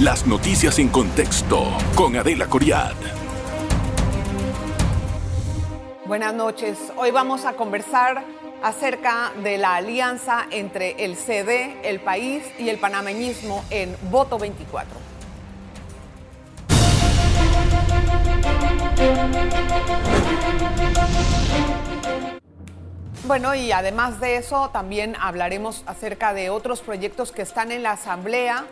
Las noticias en contexto con Adela Coriad. Buenas noches. Hoy vamos a conversar acerca de la alianza entre el CD, el país y el panameñismo en Voto 24. Bueno, y además de eso, también hablaremos acerca de otros proyectos que están en la Asamblea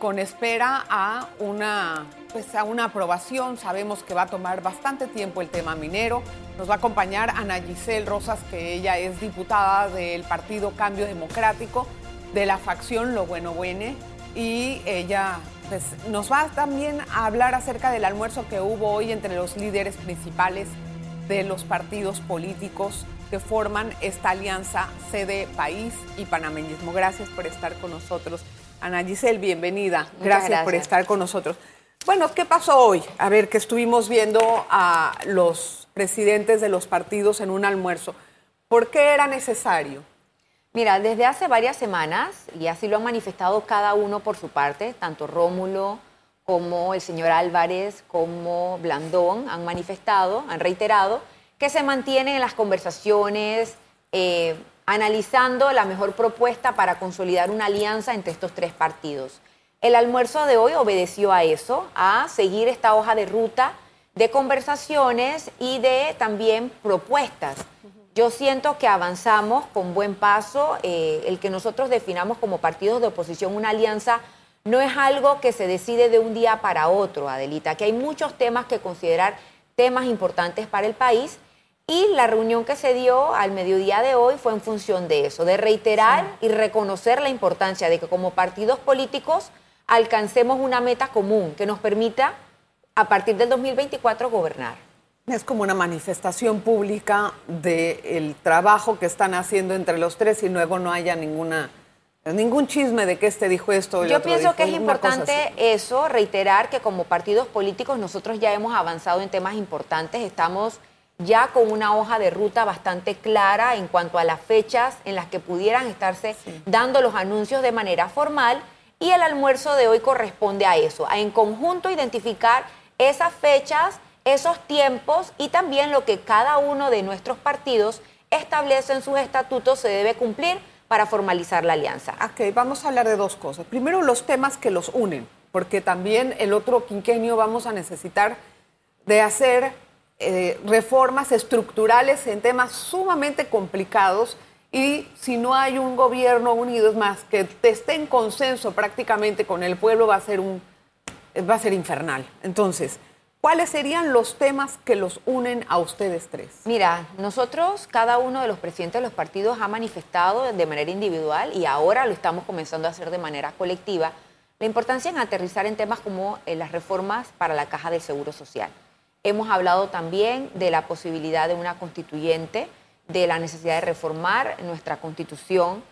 con espera a una, pues a una aprobación. Sabemos que va a tomar bastante tiempo el tema minero. Nos va a acompañar Ana Giselle Rosas, que ella es diputada del Partido Cambio Democrático, de la facción Lo Bueno Buene, y ella pues, nos va también a hablar acerca del almuerzo que hubo hoy entre los líderes principales de los partidos políticos que forman esta alianza CD País y Panameñismo. Gracias por estar con nosotros. Ana Giselle, bienvenida. Gracias, por estar con nosotros. Bueno, ¿qué pasó hoy? A ver, que estuvimos viendo a los presidentes de los partidos en un almuerzo. ¿Por qué era necesario? Mira, desde hace varias semanas, y así lo han manifestado cada uno por su parte, tanto Rómulo como el señor Álvarez, como Blandón, han manifestado, han reiterado que se mantienen en las conversaciones, eh, analizando la mejor propuesta para consolidar una alianza entre estos tres partidos. El almuerzo de hoy obedeció a eso, a seguir esta hoja de ruta de conversaciones y de también propuestas. Yo siento que avanzamos con buen paso. Eh, el que nosotros definamos como partidos de oposición una alianza no es algo que se decide de un día para otro, Adelita, que hay muchos temas que considerar temas importantes para el país y la reunión que se dio al mediodía de hoy fue en función de eso, de reiterar y reconocer la importancia de que como partidos políticos alcancemos una meta común que nos permita a partir del 2024 gobernar. Es como una manifestación pública del trabajo que están haciendo entre los tres y luego no haya ninguna ningún chisme de que este dijo esto. Yo pienso que es importante eso, reiterar que como partidos políticos nosotros ya hemos avanzado en temas importantes, estamos ya con una hoja de ruta bastante clara en cuanto a las fechas en las que pudieran estarse dando los anuncios de manera formal y el almuerzo de hoy corresponde a eso, a en conjunto identificar esas fechas, esos tiempos y también lo que cada uno de nuestros partidos establece en sus estatutos se debe cumplir para formalizar la alianza. Ok, vamos a hablar de dos cosas. Primero, los temas que los unen, porque también el otro quinquenio vamos a necesitar de hacer eh, reformas estructurales en temas sumamente complicados y si no hay un gobierno unido, es más, que esté en consenso prácticamente con el pueblo, va a ser, un, va a ser infernal. Entonces, ¿cuáles serían los temas que los unen a ustedes tres? Mira, nosotros, cada uno de los presidentes de los partidos ha manifestado de manera individual y ahora lo estamos comenzando a hacer de manera colectiva, la importancia en aterrizar en temas como eh, las reformas para la caja del Seguro Social Hemos hablado también de la posibilidad de una constituyente, de la necesidad de reformar nuestra constitución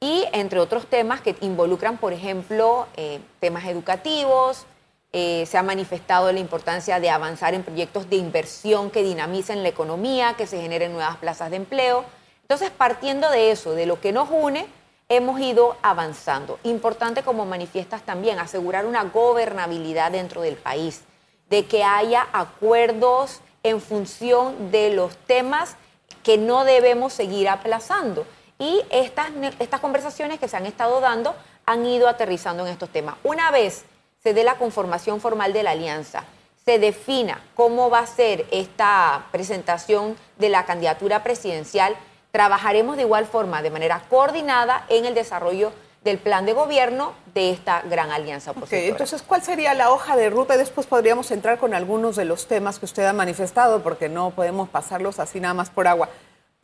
y entre otros temas que involucran, por ejemplo, eh, temas educativos. Eh, se ha manifestado la importancia de avanzar en proyectos de inversión que dinamicen la economía, que se generen nuevas plazas de empleo. Entonces, partiendo de eso, de lo que nos une, hemos ido avanzando. Importante, como manifiestas también, asegurar una gobernabilidad dentro del país de que haya acuerdos en función de los temas que no debemos seguir aplazando. Y estas, estas conversaciones que se han estado dando han ido aterrizando en estos temas. Una vez se dé la conformación formal de la alianza, se defina cómo va a ser esta presentación de la candidatura presidencial, trabajaremos de igual forma, de manera coordinada en el desarrollo del plan de gobierno de esta gran alianza opositora. entonces, ¿cuál sería la hoja de ruta? Después podríamos entrar con algunos de los temas que usted ha manifestado, porque no podemos pasarlos así nada más por agua.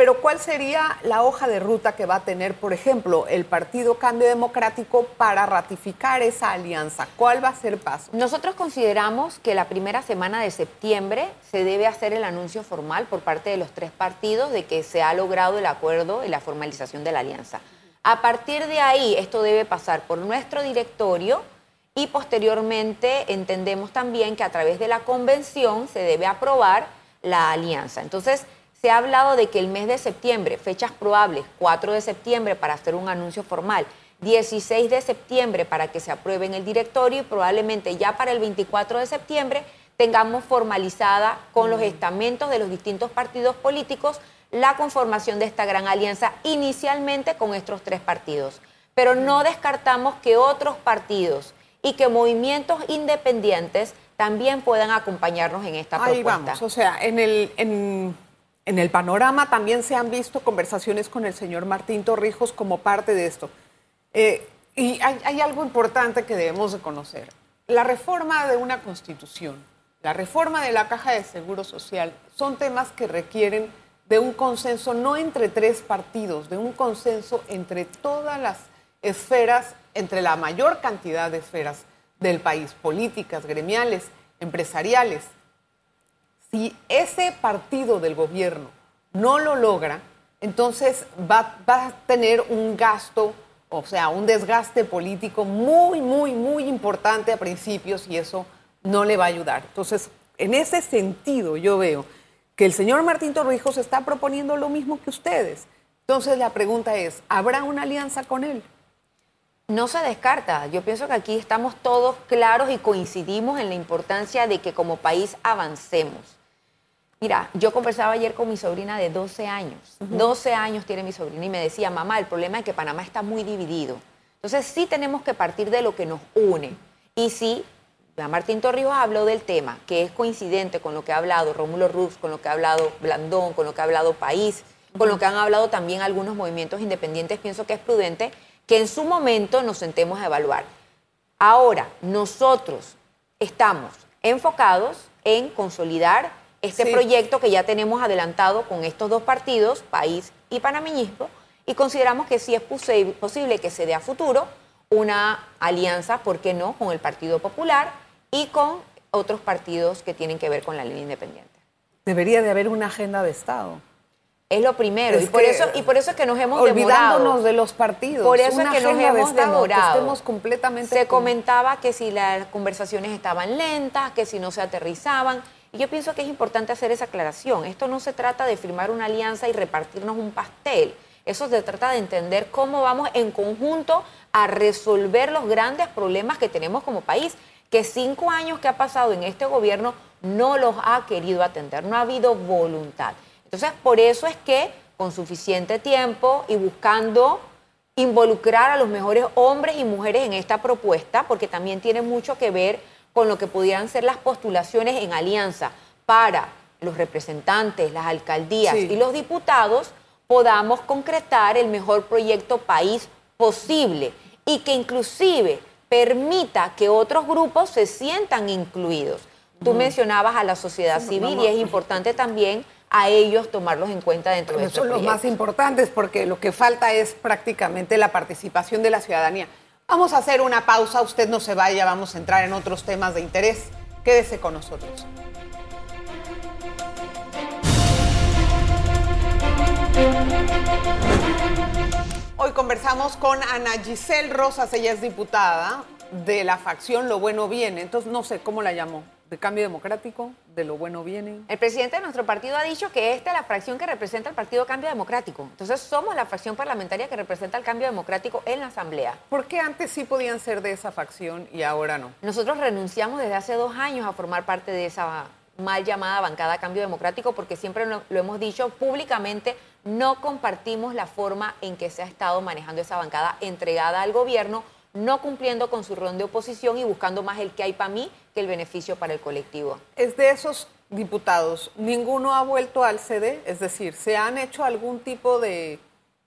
Pero ¿cuál sería la hoja de ruta que va a tener, por ejemplo, el Partido Cambio Democrático para ratificar esa alianza? ¿Cuál va a ser el paso? Nosotros consideramos que la primera semana de septiembre se debe hacer el anuncio formal por parte de los tres partidos de que se ha logrado el acuerdo y la formalización de la alianza. A partir de ahí, esto debe pasar por nuestro directorio y posteriormente entendemos también que a través de la convención se debe aprobar la alianza. Entonces, se ha hablado de que el mes de septiembre, fechas probables, 4 de septiembre para hacer un anuncio formal 16 de septiembre para que se apruebe en el directorio y probablemente ya para el 24 de septiembre tengamos formalizada con los estamentos de los distintos partidos políticos la conformación de esta gran alianza inicialmente con estos tres partidos. Pero no descartamos que otros partidos y que movimientos independientes también puedan acompañarnos en esta Ahí propuesta. vamos, o sea, en el, en, en el panorama también se han visto conversaciones con el señor Martín Torrijos como parte de esto. Eh, y hay, hay algo importante que debemos de conocer. La reforma de una constitución, la reforma de la caja de seguro social, son temas que requieren de un consenso no entre tres partidos, de un consenso entre todas las esferas, entre la mayor cantidad de esferas del país, políticas, gremiales, empresariales. Si ese partido del gobierno no lo logra, entonces va, va a tener un gasto, o sea, un desgaste político muy, muy, muy importante a principios y eso no le va a ayudar. Entonces, en ese sentido yo veo que el señor Martín Torrijos está proponiendo lo mismo que ustedes. Entonces la pregunta es, ¿habrá una alianza con él? No se descarta. Yo pienso que aquí estamos todos claros y coincidimos en la importancia de que como país avancemos. Mira, yo conversaba ayer con mi sobrina de 12 años. 12 años tiene mi sobrina y me decía, mamá, el problema es que Panamá está muy dividido. Entonces sí tenemos que partir de lo que nos une. Y sí, Martín Torrijos habló del tema, que es coincidente con lo que ha hablado Rómulo Rux, con lo que ha hablado Blandón, con lo que ha hablado País, con lo que han hablado también algunos movimientos independientes. Pienso que es prudente que en su momento nos sentemos a evaluar. Ahora, nosotros estamos enfocados en consolidar este Sí. proyecto que ya tenemos adelantado con estos dos partidos, País y Panameñismo, y consideramos que sí es posi- posible que se dé a futuro una alianza, ¿por qué no?, con el Partido Popular y con otros partidos que tienen que ver con la línea independiente. Debería de haber una agenda de Estado. Es lo primero, Es y, por que- eso, y por eso es que nos hemos Olvidándonos demorado. de los partidos. Por eso Una es que nos de hemos que demorado. estemos completamente Se con- comentaba que si las conversaciones estaban lentas, que si no se aterrizaban. Y yo pienso que es importante hacer esa aclaración. Esto no se trata de firmar una alianza y repartirnos un pastel. Eso se trata de entender cómo vamos en conjunto a resolver los grandes problemas que tenemos como país, que cinco años que ha pasado en este gobierno no los ha querido atender, no ha habido voluntad. Entonces, por eso es que con suficiente tiempo y buscando involucrar a los mejores hombres y mujeres en esta propuesta, porque también tiene mucho que ver con lo que pudieran ser las postulaciones en alianza para los representantes, las alcaldías Sí. y los diputados, podamos concretar el mejor proyecto país posible y que inclusive permita que otros grupos se sientan incluidos. Tú mencionabas a la sociedad civil y es importante también a ellos tomarlos en cuenta dentro de Pero estos son los más importantes porque lo que falta es prácticamente la participación de la ciudadanía. Vamos a hacer una pausa, usted no se vaya, vamos a entrar en otros temas de interés. Quédese con nosotros. Hoy conversamos con Ana Giselle Rosas, ella es diputada de la facción Lo Bueno Viene. Entonces, no sé cómo la llamó, de Cambio Democrático, de Lo Bueno Viene. El presidente de nuestro partido ha dicho que esta es la fracción que representa el Partido Cambio Democrático. Entonces somos la fracción parlamentaria que representa el cambio democrático en la Asamblea. ¿Por qué antes sí podían ser de esa facción y ahora no? Nosotros renunciamos desde hace dos años a formar parte de esa mal llamada bancada Cambio Democrático porque siempre lo, lo hemos dicho públicamente, no compartimos la forma en que se ha estado manejando esa bancada entregada al gobierno, no cumpliendo con su rol de oposición y buscando más el que hay para mí que el beneficio para el colectivo. Es de esos diputados, ninguno ha vuelto al CD, es decir, ¿se han hecho algún tipo de,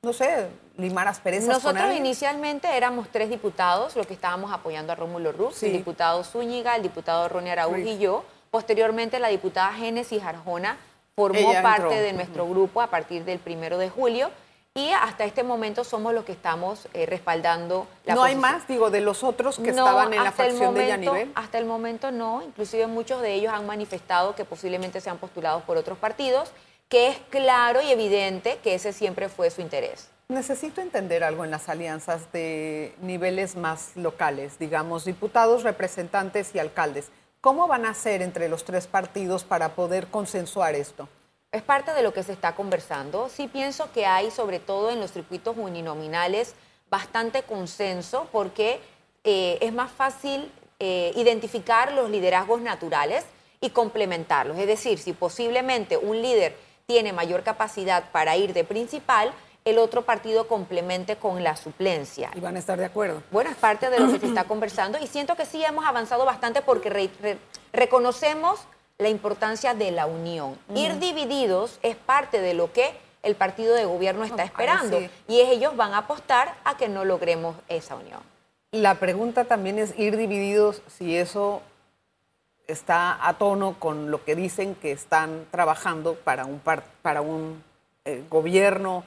no sé, limar asperezas Nosotros inicialmente éramos tres diputados, los que estábamos apoyando a Rómulo Sí. el diputado Zúñiga, el diputado Ronnie Araúz Ruiz. y yo. Posteriormente la diputada Génesis Arjona formó Ella parte entró. de nuestro grupo a partir del primero de julio y hasta este momento somos los que estamos eh, respaldando la No hay más, digo, de los otros que No, estaban en la facción de momento- Yanivel. Hasta el momento no, inclusive muchos de ellos han manifestado que posiblemente sean postulados por otros partidos, que es claro y evidente que ese siempre fue su interés. Necesito entender algo en las alianzas de niveles más locales, digamos, diputados, representantes y alcaldes. ¿Cómo van a hacer entre los tres partidos para poder consensuar esto? Es parte de lo que se está conversando. Sí pienso que hay, sobre todo en los circuitos uninominales, bastante consenso porque eh, es más fácil eh, identificar los liderazgos naturales y complementarlos. Es decir, si posiblemente un líder tiene mayor capacidad para ir de principal, el otro partido complemente con la suplencia. Y van a estar de acuerdo. Bueno, es parte de lo que se está conversando y siento que sí hemos avanzado bastante porque reconocemos la importancia de la unión. Ir divididos es parte de lo que el partido de gobierno está esperando y ellos van a apostar a que no logremos esa unión. La pregunta también es ir divididos si eso está a tono con lo que dicen que están trabajando para un, para un eh, gobierno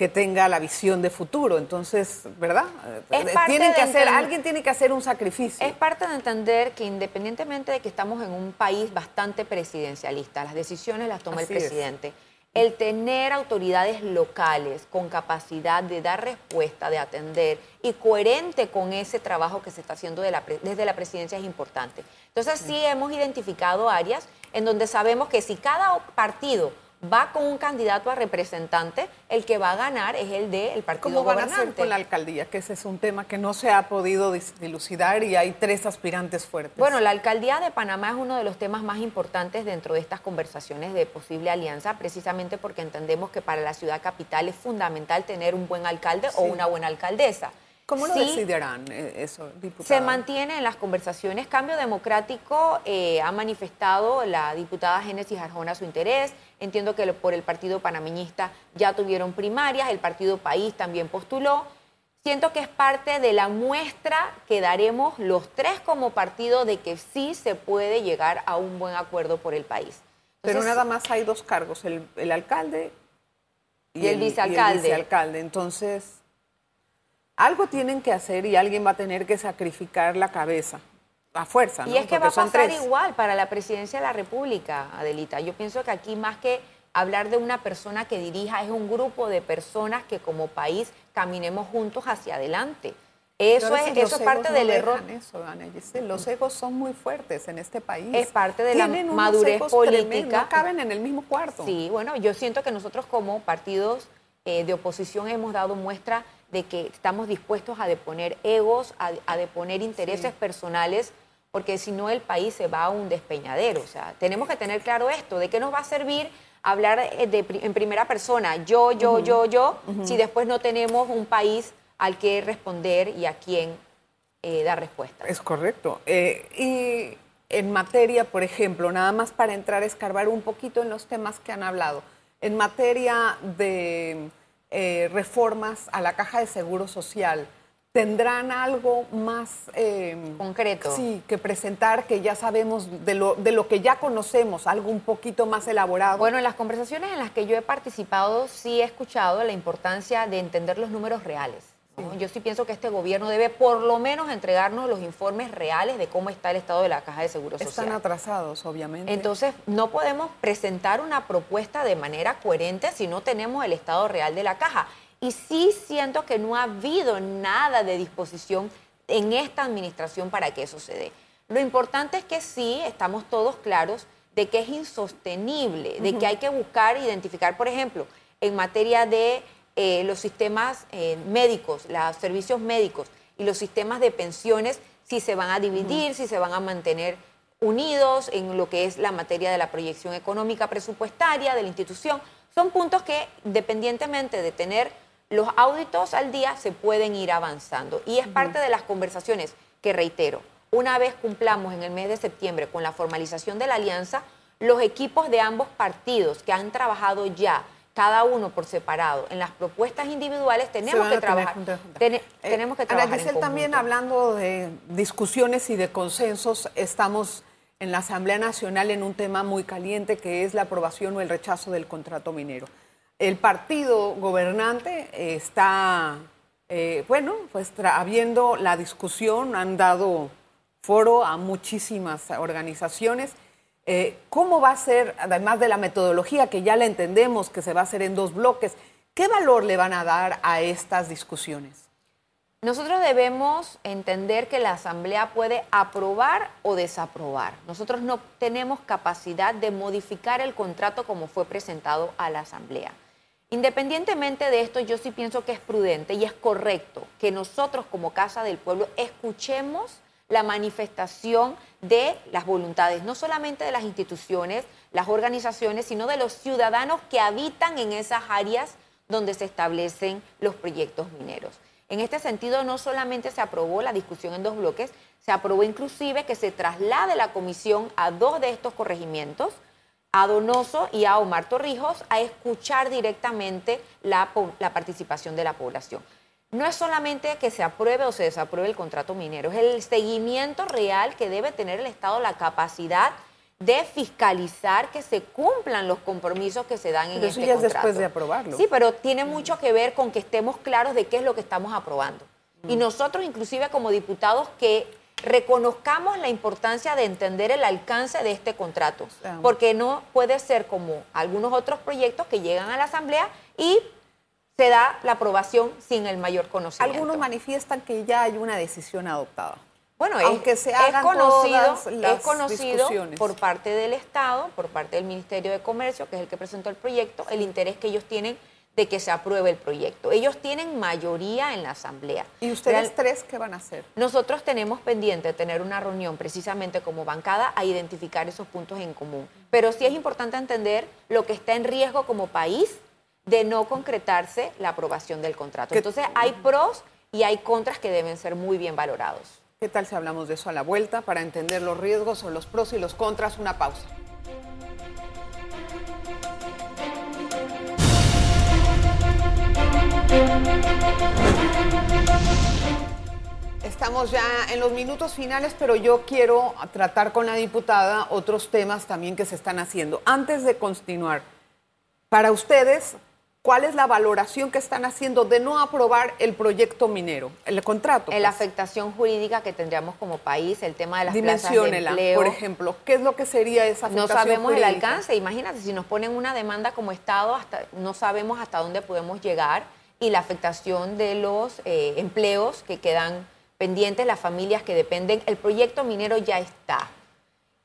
que tenga la visión de futuro. Entonces, ¿verdad? Eh, Tienen que hacer, alguien tiene que hacer un sacrificio. Es parte de entender que independientemente de que estamos en un país bastante presidencialista, las decisiones las toma el presidente. El tener autoridades locales con capacidad de dar respuesta, de atender y coherente con ese trabajo que se está haciendo desde la presidencia es importante. Entonces sí hemos identificado áreas en donde sabemos que si cada partido va con un candidato a representante, el que va a ganar es el del partido ¿Cómo van a hacer con la alcaldía? Que ese es un tema que no se ha podido dilucidar y hay tres aspirantes fuertes. Bueno, la alcaldía de Panamá es uno de los temas más importantes dentro de estas conversaciones de posible alianza, precisamente porque entendemos que para la ciudad capital es fundamental tener un buen alcalde o una buena alcaldesa. ¿Cómo lo decidirán eh, eso, diputada? Se mantiene en las conversaciones. Cambio Democrático eh, ha manifestado la diputada Génesis Arjona su interés. Entiendo que por el partido panameñista ya tuvieron primarias, el partido País también postuló. Siento que es parte de la muestra que daremos los tres como partido de que sí se puede llegar a un buen acuerdo por el país. Pero nada más hay dos cargos, el, alcalde y, el, vicealcalde. el vicealcalde. Entonces, algo tienen que hacer y alguien va a tener que sacrificar la cabeza. A fuerza, ¿no? Y es que va a pasar igual para la presidencia de la República, Adelita. Yo pienso que aquí más que hablar de una persona que dirija, es un grupo de personas que como país caminemos juntos hacia adelante. Eso es, eso es parte del error. Eso, Los egos son muy fuertes en este país. Es parte de la madurez política. no caben en el mismo cuarto. Sí, bueno, yo siento que nosotros como partidos eh, de oposición hemos dado muestra de que estamos dispuestos a deponer egos, a, deponer intereses personales, porque si no el país se va a un despeñadero. O sea, tenemos que tener claro esto, de qué nos va a servir hablar eh, en primera persona, yo, yo, yo, yo, si después no tenemos un país al que responder y a quien eh, dar respuesta. Es correcto. Eh, y en materia, por ejemplo, nada más para entrar a escarbar un poquito en los temas que han hablado, en materia de eh, reformas a la caja de seguro social, ¿tendrán algo más eh, concreto? Sí, que presentar que ya sabemos de lo, de lo que ya conocemos, algo un poquito más elaborado. Bueno, en las conversaciones en las que yo he participado sí he escuchado la importancia de entender los números reales. Yo sí pienso que este gobierno debe por lo menos entregarnos los informes reales de cómo está el estado de la caja de seguro social. Están atrasados, obviamente. Entonces, no podemos presentar una propuesta de manera coherente si no tenemos el estado real de la caja. Y sí siento que no ha habido nada de disposición en esta administración para que eso se dé. Lo importante es que sí estamos todos claros de que es insostenible, de que hay que buscar, identificar, por ejemplo, en materia de eh, los sistemas eh, médicos, los servicios médicos y los sistemas de pensiones, si se van a dividir, si se van a mantener unidos en lo que es la materia de la proyección económica presupuestaria de la institución. Son puntos que, dependientemente de tener los auditos al día, se pueden ir avanzando. Y es parte de las conversaciones que, reitero, una vez cumplamos en el mes de septiembre con la formalización de la alianza, los equipos de ambos partidos que han trabajado ya cada uno por separado. En las propuestas individuales tenemos que trabajar. Eh, tenemos que trabajar. Ana también hablando de discusiones y de consensos, estamos en la Asamblea Nacional en un tema muy caliente que es la aprobación o el rechazo del contrato minero. El partido gobernante está, eh, bueno, pues habiendo la discusión, han dado foro a muchísimas organizaciones eh, ¿Cómo va a ser, además de la metodología que ya la entendemos, que se va a hacer en dos bloques, qué valor le van a dar a estas discusiones? Nosotros debemos entender que la Asamblea puede aprobar o desaprobar. Nosotros no tenemos capacidad de modificar el contrato como fue presentado a la Asamblea. Independientemente de esto, yo sí pienso que es prudente y es correcto que nosotros como Casa del Pueblo escuchemos la manifestación de las voluntades, no solamente de las instituciones, las organizaciones, sino de los ciudadanos que habitan en esas áreas donde se establecen los proyectos mineros. En este sentido, no solamente se aprobó la discusión en dos bloques, se aprobó inclusive que se traslade la comisión a dos de estos corregimientos, a Donoso y a Omar Torrijos, a escuchar directamente la, la participación de la población no es solamente que se apruebe o se desapruebe el contrato minero, es el seguimiento real que debe tener el Estado, la capacidad de fiscalizar que se cumplan los compromisos que se dan en pero este eso ya contrato. es después de aprobarlo. Sí, pero tiene mucho que ver con que estemos claros de qué es lo que estamos aprobando. Y nosotros, inclusive como diputados, que reconozcamos la importancia de entender el alcance de este contrato, porque no puede ser como algunos otros proyectos que llegan a la Asamblea y se da la aprobación sin el mayor conocimiento. Algunos manifiestan que ya hay una decisión adoptada. Bueno, Aunque es, se es hagan conocido, todas las es conocido por parte del Estado, por parte del Ministerio de Comercio, que es el que presentó el proyecto, el interés que ellos tienen de que se apruebe el proyecto. Ellos tienen mayoría en la Asamblea. ¿Y ustedes Real- tres qué van a hacer? nosotros tenemos pendiente tener una reunión precisamente como bancada a identificar esos puntos en común. Pero sí es importante entender lo que está en riesgo como país de no concretarse la aprobación del contrato. Entonces hay pros y hay contras que deben ser muy bien valorados. ¿Qué tal si hablamos de eso a la vuelta para entender los riesgos o los pros y los contras? Una pausa. Estamos ya en los minutos finales, pero yo quiero tratar con la diputada otros temas también que se están haciendo. Antes de continuar, para ustedes, ¿cuál es la valoración que están haciendo de no aprobar el proyecto minero, el contrato? En la pues? afectación jurídica que tendríamos como país, el tema de las plazas de empleo. por ejemplo. ¿Qué es lo que sería esa No afectación sabemos el alcance. Imagínate, si nos ponen una demanda como Estado, hasta, no sabemos hasta dónde podemos llegar y la afectación de los eh, empleos que quedan pendientes, las familias que dependen. El proyecto minero ya está.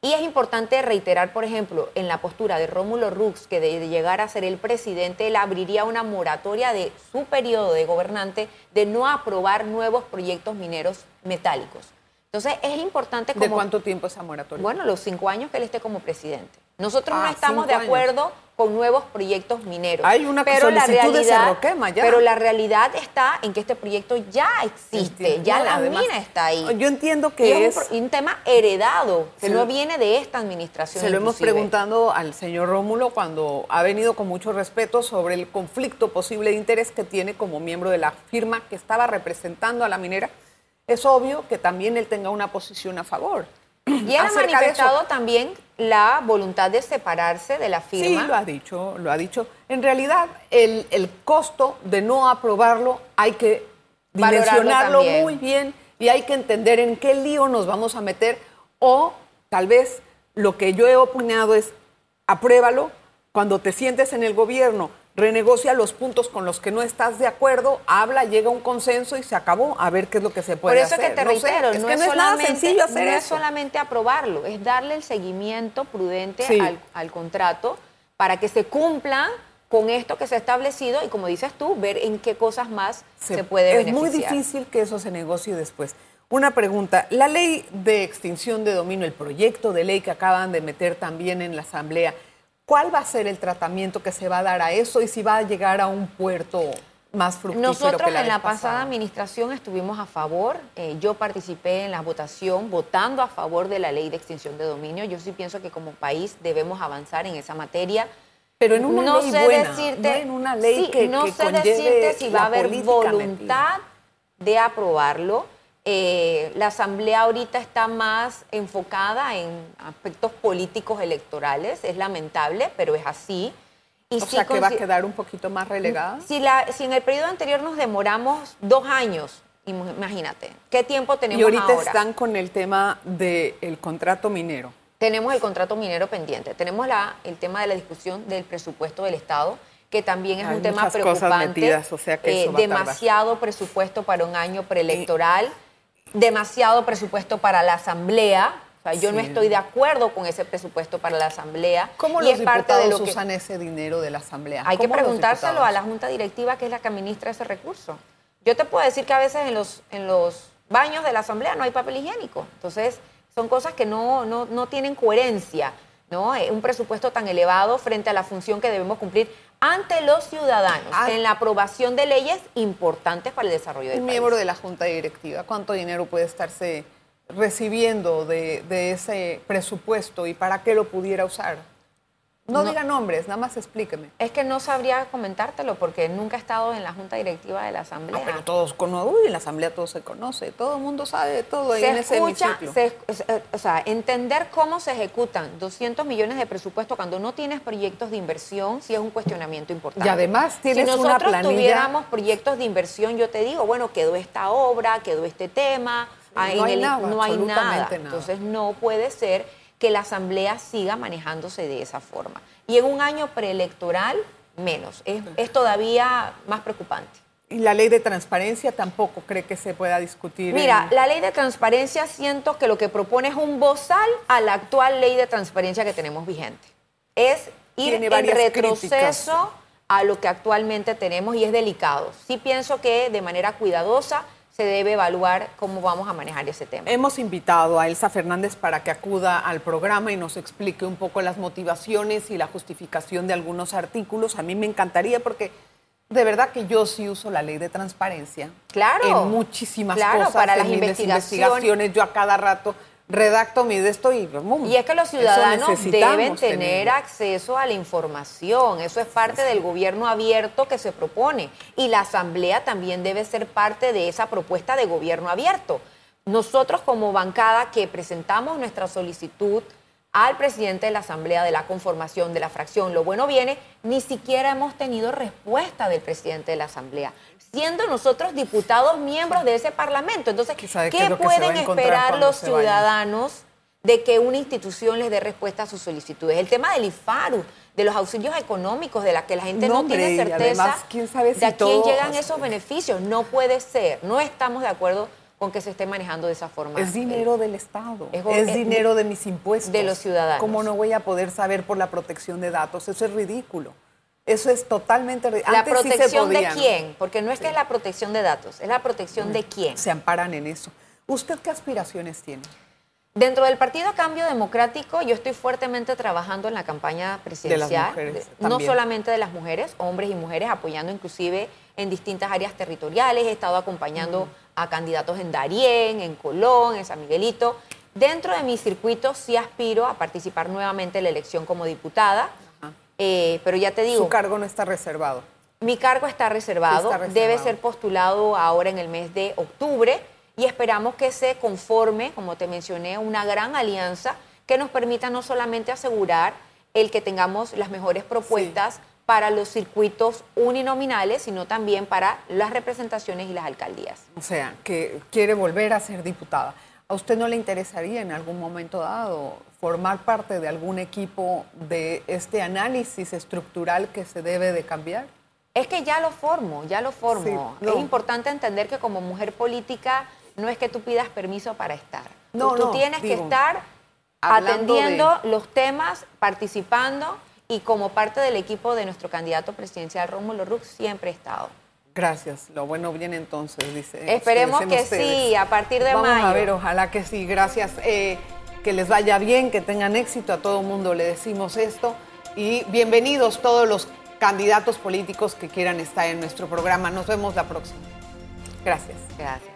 Y es importante reiterar, por ejemplo, en la postura de Rómulo Rux, que de, llegar a ser el presidente, él abriría una moratoria de su periodo de gobernante de no aprobar nuevos proyectos mineros metálicos. Entonces, es importante como... ¿De cuánto tiempo esa moratoria? Bueno, los cinco años que él esté como presidente. Nosotros Ah, no estamos cinco de años. Con nuevos proyectos mineros. Hay una pero la de realidad, Cerroquema ya. Pero la realidad está en que este proyecto ya existe, Entiendo. ya No, la además, mina está ahí. Yo entiendo Y que es es, un, tema heredado, que no viene de esta administración. se lo hemos preguntado al señor Rómulo cuando ha venido con mucho respeto sobre el conflicto posible de interés que tiene como miembro de la firma que estaba representando a la minera. Es obvio que también él tenga una posición a favor. Y él ha de manifestado también la voluntad de separarse de la firma. Sí, lo ha dicho, lo ha dicho. En realidad, el, el costo de no aprobarlo hay que dimensionarlo muy bien y hay que entender en qué lío nos vamos a meter o tal vez lo que yo he opinado es apruébalo cuando te sientes en el gobierno, renegocia los puntos con los que no estás de acuerdo, habla, llega a un consenso y se acabó, a ver qué es lo que se Por puede eso hacer. que te No sé, reitero, es no, que es, no es nada sencillo hacer no es eso. solamente aprobarlo, es darle el seguimiento prudente Sí. al, al contrato para que se cumpla con esto que se ha establecido y como dices tú, ver en qué cosas más se, puede Es muy beneficiar. difícil que eso se negocie después. Una pregunta, la ley de extinción de dominio, el proyecto de ley que acaban de meter también en la Asamblea, ¿cuál va a ser el tratamiento que se va a dar a eso y si va a llegar a un puerto más fructífero Nosotros que la en la pasada administración estuvimos a favor, eh, yo participé en la votación votando a favor de la ley de extinción de dominio. Yo sí pienso que como país debemos avanzar en esa materia. Pero en una no ley sé buena, decirte, no en una ley sí, que- no que sé decirte si va a haber voluntad de aprobarlo. Eh, la asamblea ahorita está más enfocada en aspectos políticos electorales, es lamentable, pero es así. Y O sí sea, que va a quedar un poquito más relegada. si, la, si en el periodo anterior nos demoramos dos años, im- imagínate, ¿qué tiempo tenemos Y ahorita ahora? están con el tema del contrato minero. Tenemos el contrato minero pendiente, tenemos la, el tema de la discusión del presupuesto del Estado, que también es Hay un tema muchas cosas preocupante. metidas, o sea que Eh, demasiado presupuesto para un año preelectoral, demasiado presupuesto para la Asamblea, O sea, yo no estoy de acuerdo con ese presupuesto para la Asamblea. ¿Cómo y los es parte de diputados lo que usan ese dinero de la Asamblea? hay que ¿Cómo los preguntárselo a la Junta Directiva, que es la que administra ese recurso. Yo te puedo decir que a veces en los, en los baños de la Asamblea no hay papel higiénico. Entonces, son cosas que no, no, no tienen coherencia, ¿no? Eh, Un presupuesto tan elevado frente a la función que debemos cumplir ante los ciudadanos Ah. en la aprobación de leyes importantes para el desarrollo del Un país. miembro de la Junta Directiva, ¿cuánto dinero puede estarse recibiendo de, de ese presupuesto y para qué lo pudiera usar? No, No. diga nombres, nada más explíqueme. Es que no sabría comentártelo porque nunca he estado en la Junta Directiva de la Asamblea. Ah, pero todos conocen, uy, en la Asamblea todo se conoce, todo el mundo sabe de todo ahí se en ese escucha, hemiciclo. se- eh, o sea, entender cómo se ejecutan 200 millones de presupuesto cuando no tienes proyectos de inversión sí es un cuestionamiento importante. Y además tienes si una nosotros planilla- tuviéramos proyectos de inversión, yo te digo, bueno, quedó esta obra, quedó este tema, ah, no hay el- nada, no hay nada. Entonces no puede ser que la Asamblea siga manejándose de esa forma. Y en un año preelectoral, menos. Es, es todavía más preocupante. Y la ley de transparencia tampoco cree que se pueda discutir. Mira, en- la ley de transparencia siento que lo que propone es un bozal a la actual ley de transparencia que tenemos vigente. Es ir en retroceso críticas. a lo que actualmente tenemos y es delicado. Sí pienso que de manera cuidadosa se debe evaluar cómo vamos a manejar ese tema. Hemos invitado a Elsa Fernández para que acuda al programa y nos explique un poco las motivaciones y la justificación de algunos artículos. A mí me encantaría porque de verdad que yo sí uso la ley de transparencia. Claro. En muchísimas Claro, cosas. para en las investigaciones. investigaciones. Yo a cada rato redacto mi de esto y. Y es que los ciudadanos deben tener acceso a la información. Eso es parte del gobierno abierto que se propone. Y la Asamblea también debe ser parte de esa propuesta de gobierno abierto. Nosotros como bancada que presentamos nuestra solicitud al presidente de la Asamblea de la conformación de la fracción, lo bueno viene, ni siquiera hemos tenido respuesta del presidente de la Asamblea, siendo nosotros diputados miembros de ese Parlamento. Entonces, qué ¿qué es lo que se va a pueden esperar los ciudadanos? de que una institución les dé respuesta a sus solicitudes. El tema del IFARU, de los auxilios económicos, de la que la gente no, No, hombre, tiene certeza además, ¿quién sabe si de a quién llegan esos beneficios. No puede ser. No estamos de acuerdo con que se esté manejando de esa forma. Es dinero del Estado, Es es, go- es dinero de mis impuestos. de los ciudadanos. ¿Cómo no voy a poder saber por la protección de datos? Eso es ridículo. Eso es totalmente ridículo. ¿La Antes sí se protección de quién? Porque no es que es la protección de datos, es la protección de quién. Se amparan en eso. ¿Usted qué aspiraciones tiene? Dentro del Partido Cambio Democrático, yo estoy fuertemente trabajando en la campaña presidencial. mujeres de- no solamente de las mujeres, hombres y mujeres, apoyando inclusive en distintas áreas territoriales. He estado acompañando a candidatos en Darién, en Colón, en San Miguelito. Dentro de mi circuito sí aspiro a participar nuevamente en la elección como diputada. Eh, pero ya te digo, Su cargo no está reservado. mi cargo está reservado, Está reservado. debe ser postulado ahora en el mes de octubre y esperamos que se conforme, como te mencioné, una gran alianza que nos permita no solamente asegurar el que tengamos las mejores propuestas para los circuitos uninominales, sino también para las representaciones y las alcaldías. O sea, que quiere volver a ser diputada. ¿A usted no le interesaría en algún momento dado formar parte de algún equipo de este análisis estructural que se debe de cambiar? Es que ya lo formo, ya lo formo. Sí, no. Es importante entender que como mujer política no es que tú pidas permiso para estar. No, tú, tú no, tienes que digo, estar hablando atendiendo de- los temas, participando y como parte del equipo de nuestro candidato presidencial Rómulo Rux siempre he estado. Gracias, lo bueno viene entonces, dice. Esperemos dicen que ustedes. sí, a partir de Vamos mayo. a ver, ojalá que sí, gracias. Eh, que les vaya bien, que tengan éxito, a todo mundo le decimos esto. Y bienvenidos todos los candidatos políticos que quieran estar en nuestro programa. Nos vemos la próxima. Gracias. Gracias.